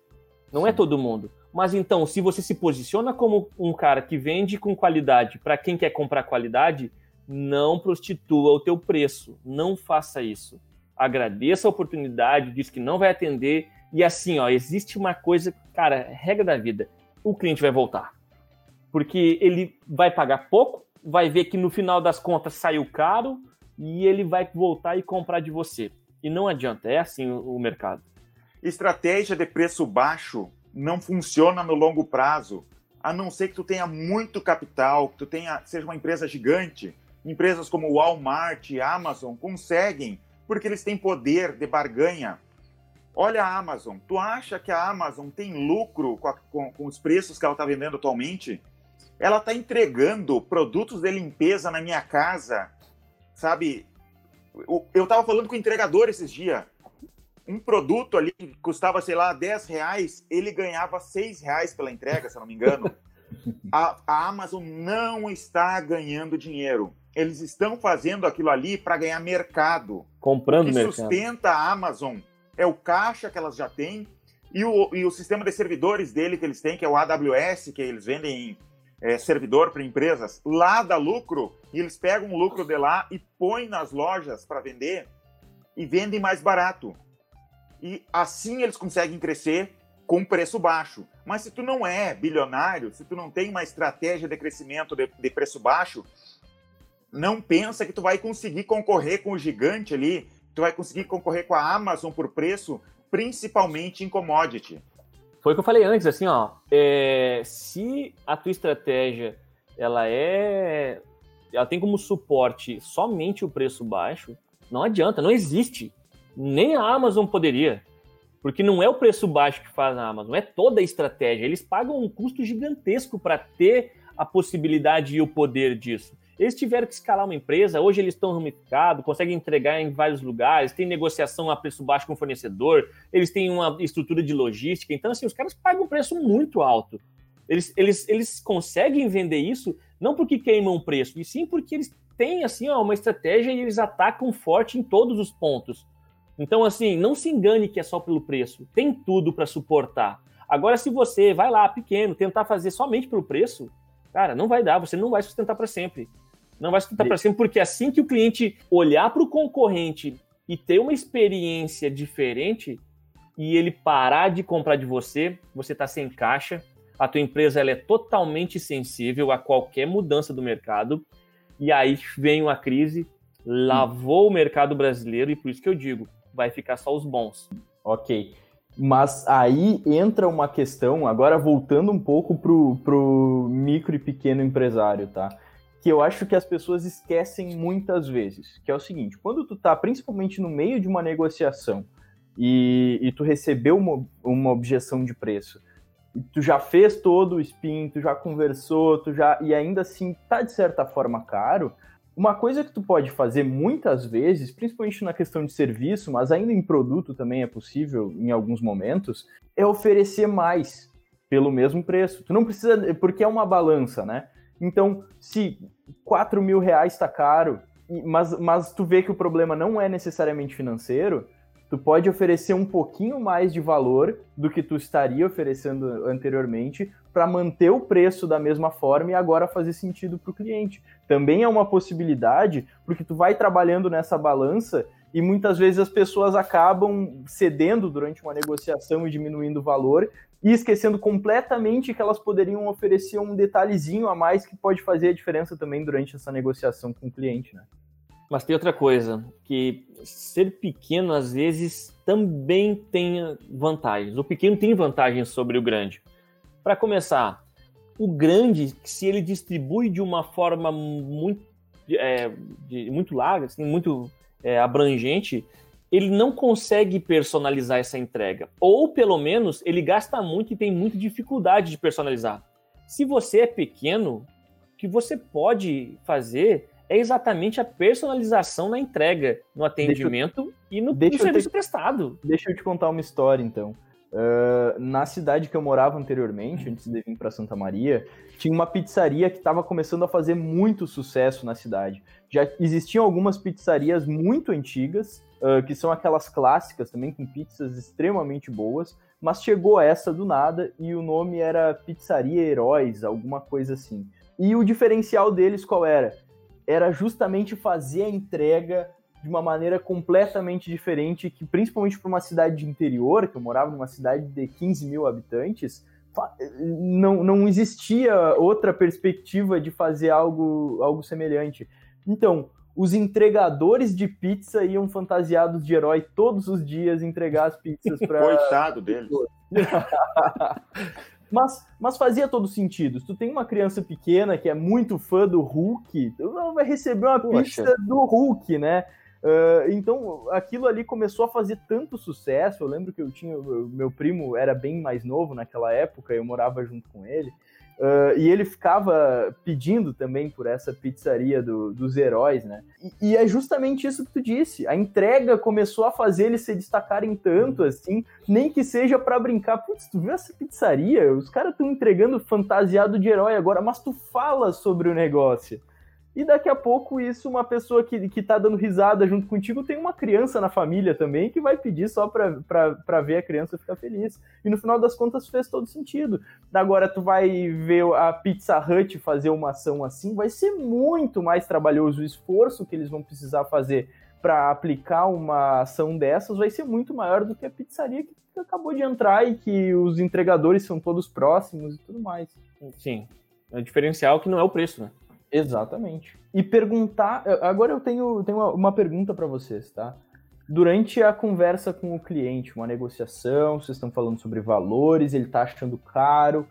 [SPEAKER 1] Não é todo mundo. Mas então, se você se posiciona como um cara que vende com qualidade para quem quer comprar qualidade, não prostitua o teu preço. Não faça isso. Agradeça a oportunidade, diz que não vai atender. E assim, ó, existe uma coisa, cara, regra da vida. O cliente vai voltar porque ele vai pagar pouco, vai ver que no final das contas saiu caro e ele vai voltar e comprar de você. E não adianta, é assim o, mercado.
[SPEAKER 3] Estratégia de preço baixo não funciona no longo prazo, a não ser que tu tenha muito capital, que tu tenha, seja uma empresa gigante. Empresas como Walmart, Amazon conseguem, porque eles têm poder de barganha. Olha a Amazon, tu acha que a Amazon tem lucro com, a, com, com os preços que ela está vendendo atualmente? Ela está entregando produtos de limpeza na minha casa, sabe? Eu estava falando com o entregador esses dias. Um produto ali que custava, sei lá, 10 reais, ele ganhava 6 reais pela entrega, se eu não me engano. [LAUGHS] A, a Amazon não está ganhando dinheiro. Eles estão fazendo aquilo ali para ganhar mercado.
[SPEAKER 1] Comprando
[SPEAKER 3] o que
[SPEAKER 1] mercado.
[SPEAKER 3] sustenta a Amazon é o caixa que elas já têm e o, e o sistema de servidores dele que eles têm, que é o AWS, que eles vendem é, servidor para empresas, lá dá lucro, e eles pegam o lucro de lá e põem nas lojas para vender e vendem mais barato. E assim eles conseguem crescer com preço baixo. Mas se tu não é bilionário, se tu não tem uma estratégia de crescimento de, de preço baixo, não pensa que tu vai conseguir concorrer com o gigante ali, tu vai conseguir concorrer com a Amazon por preço, principalmente em commodity.
[SPEAKER 1] Foi o que eu falei antes, assim, ó. É, se a tua estratégia ela é. Ela tem como suporte somente o preço baixo, não adianta, não existe. Nem a Amazon poderia. Porque não é o preço baixo que faz a Amazon, é toda a estratégia. Eles pagam um custo gigantesco para ter a possibilidade e o poder disso. Eles tiveram que escalar uma empresa, hoje eles estão ramificados, conseguem entregar em vários lugares, tem negociação a preço baixo com o fornecedor, eles têm uma estrutura de logística. Então, assim, os caras pagam um preço muito alto. Eles, eles, eles conseguem vender isso não porque queimam o preço, e sim porque eles têm assim, ó, uma estratégia e eles atacam forte em todos os pontos. Então, assim, não se engane que é só pelo preço. Tem tudo para suportar. Agora, se você vai lá, pequeno, tentar fazer somente pelo preço, cara, não vai dar, você não vai sustentar para sempre. Não vai sustentar para sempre, porque assim que o cliente olhar para o concorrente e ter uma experiência diferente e ele parar de comprar de você, você está sem caixa, a tua empresa ela é totalmente sensível a qualquer mudança do mercado, e aí vem uma crise, lavou o mercado brasileiro, e por isso que eu digo, vai ficar só os bons.
[SPEAKER 2] Ok. Mas aí entra uma questão, agora voltando um pouco pro, pro micro e pequeno empresário, tá? Que eu acho que as pessoas esquecem muitas vezes, que é o seguinte, quando tu tá principalmente no meio de uma negociação e, e tu recebeu uma, uma objeção de preço, tu já fez todo o spin, tu já conversou, tu já e ainda assim tá de certa forma caro, uma coisa que tu pode fazer muitas vezes, principalmente na questão de serviço, mas ainda em produto também é possível em alguns momentos, é oferecer mais pelo mesmo preço. Tu não precisa, porque é uma balança, né? Então, se 4 mil reais está caro mas, mas tu vê que o problema não é necessariamente financeiro, tu pode oferecer um pouquinho mais de valor do que tu estaria oferecendo anteriormente para manter o preço da mesma forma e agora fazer sentido para o cliente. Também é uma possibilidade, porque tu vai trabalhando nessa balança e muitas vezes as pessoas acabam cedendo durante uma negociação e diminuindo o valor e esquecendo completamente que elas poderiam oferecer um detalhezinho a mais que pode fazer a diferença também durante essa negociação com o cliente, né?
[SPEAKER 1] Mas tem outra coisa, que ser pequeno às vezes também tem vantagens. O pequeno tem vantagens sobre o grande. Para começar, o grande, se ele distribui de uma forma muito, é, de, muito larga, assim, muito é, abrangente, ele não consegue personalizar essa entrega. Ou, pelo menos, ele gasta muito e tem muita dificuldade de personalizar. Se você é pequeno, o que você pode fazer é exatamente a personalização na entrega, no atendimento eu, e no, no serviço te, prestado.
[SPEAKER 2] Deixa eu te contar uma história, então. Uh, na cidade que eu morava anteriormente, antes de vir para Santa Maria, tinha uma pizzaria que estava começando a fazer muito sucesso na cidade. Já existiam algumas pizzarias muito antigas, uh, que são aquelas clássicas também, com pizzas extremamente boas, mas chegou essa do nada e o nome era Pizzaria Heróis, alguma coisa assim. E o diferencial deles qual era? era justamente fazer a entrega de uma maneira completamente diferente, que principalmente para uma cidade de interior, que eu morava numa cidade de 15 mil habitantes, não, não existia outra perspectiva de fazer algo, algo semelhante. Então, os entregadores de pizza iam fantasiados de herói todos os dias entregar as pizzas para. [LAUGHS]
[SPEAKER 3] Coitado deles. [LAUGHS]
[SPEAKER 2] Mas, mas fazia todo sentido. Se tu tem uma criança pequena que é muito fã do Hulk, tu vai receber uma Poxa. pizza do Hulk, né? Uh, então, aquilo ali começou a fazer tanto sucesso. Eu lembro que eu tinha. Meu primo era bem mais novo naquela época, eu morava junto com ele. Uh, e ele ficava pedindo também por essa pizzaria do, dos heróis, né? E, e, é justamente isso que tu disse. A entrega começou a fazer eles se destacarem tanto assim, nem que seja para brincar. Putz, tu viu essa pizzaria? Os caras estão entregando fantasiado de herói agora, mas tu fala sobre o negócio. E daqui a pouco, isso, uma pessoa que, que tá dando risada junto contigo tem uma criança na família também que vai pedir só para ver a criança ficar feliz. E no final das contas fez todo sentido. Agora, tu vai ver a Pizza Hut fazer uma ação assim, vai ser muito mais trabalhoso. O esforço que eles vão precisar fazer para aplicar uma ação dessas vai ser muito maior do que a pizzaria que acabou de entrar e que os entregadores são todos próximos e tudo mais.
[SPEAKER 1] Sim. É o diferencial que não é o preço, né?
[SPEAKER 2] Exatamente. E perguntar. Agora eu tenho, tenho uma pergunta para vocês, tá? Durante a conversa com o cliente, uma negociação, vocês estão falando sobre valores, ele está achando caro.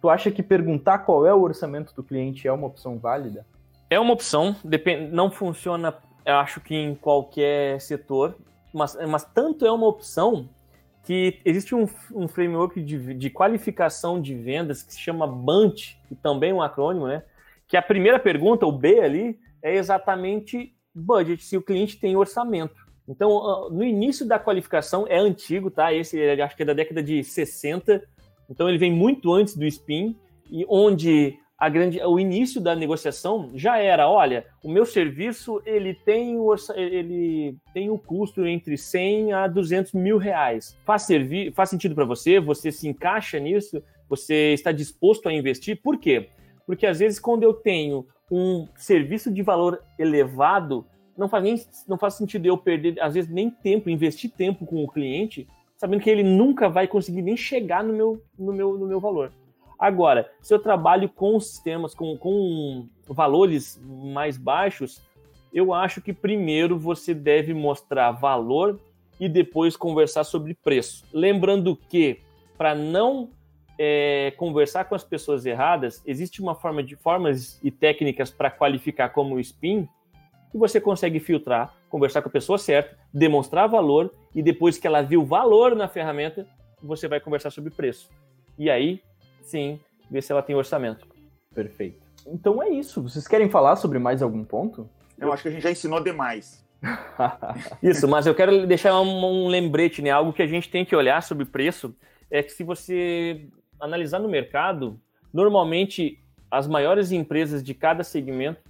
[SPEAKER 2] Tu acha que perguntar qual é o orçamento do cliente é uma opção válida?
[SPEAKER 1] É uma opção, depend... não funciona, eu acho que em qualquer setor, mas, mas tanto é uma opção que existe um, um framework de, de qualificação de vendas que se chama BANT, que também é um acrônimo, né? Que a primeira pergunta, o B ali, é exatamente budget, se o cliente tem orçamento. Então, no início da qualificação, é antigo, tá? Esse acho que é da década de 60, então ele vem muito antes do SPIN, e onde a grande, o início da negociação já era, olha, o meu serviço ele tem o, ele tem o custo entre 100 a 200 mil reais. Faz, faz sentido para você? Você se encaixa nisso? Você está disposto a investir? Por quê? Porque às vezes, quando eu tenho um serviço de valor elevado, não faz, nem, não faz sentido eu perder, às vezes, nem tempo, investir tempo com o cliente, sabendo que ele nunca vai conseguir nem chegar no meu, no meu, no meu valor. Agora, se eu trabalho com sistemas, com, com valores mais baixos, eu acho que primeiro você deve mostrar valor e depois conversar sobre preço. Lembrando que, para não é, conversar com as pessoas erradas, existe uma forma de formas e técnicas para qualificar como o spin que você consegue filtrar, conversar com a pessoa certa, demonstrar valor e depois que ela viu valor na ferramenta, você vai conversar sobre preço. E aí, sim, ver se ela tem orçamento.
[SPEAKER 2] Perfeito. Então é isso. Vocês querem falar sobre mais algum ponto?
[SPEAKER 3] Eu acho que a gente já ensinou demais. [LAUGHS]
[SPEAKER 1] isso, mas eu quero deixar um, um lembrete, né? Algo que a gente tem que olhar sobre preço é que se você analisar no mercado, normalmente as maiores empresas de cada segmento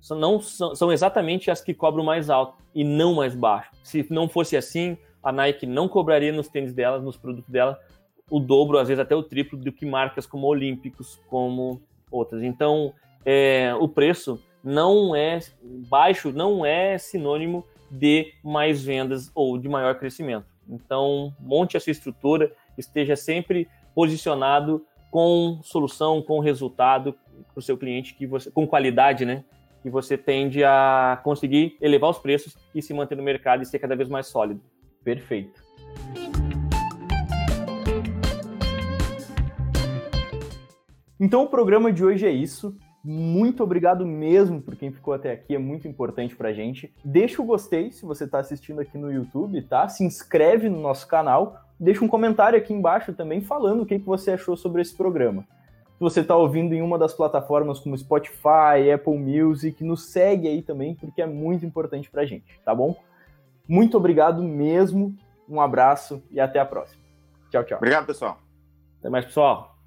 [SPEAKER 1] são, não, são, são exatamente as que cobram mais alto e não mais baixo. Se não fosse assim, a Nike não cobraria nos tênis dela, nos produtos dela, o dobro, às vezes até o triplo do que marcas como Olímpicos, como outras. Então, é, o preço não é baixo, não é sinônimo de mais vendas ou de maior crescimento. Então, monte essa estrutura, esteja sempre posicionado com solução, com resultado para o seu cliente, que você, com qualidade, né? Que você tende a conseguir elevar os preços e se manter no mercado e ser cada vez mais sólido.
[SPEAKER 2] Perfeito. Então o programa de hoje é isso. Muito obrigado mesmo por quem ficou até aqui, é muito importante pra gente. Deixa o gostei se você está assistindo aqui no YouTube, tá? Se inscreve no nosso canal, deixa um comentário aqui embaixo também falando o que, que você achou sobre esse programa. Se você está ouvindo em uma das plataformas como Spotify, Apple Music, nos segue aí também, porque é muito importante pra gente, tá bom? Muito obrigado mesmo, um abraço e até a próxima. Tchau, tchau.
[SPEAKER 3] Obrigado, pessoal.
[SPEAKER 1] Até mais, pessoal.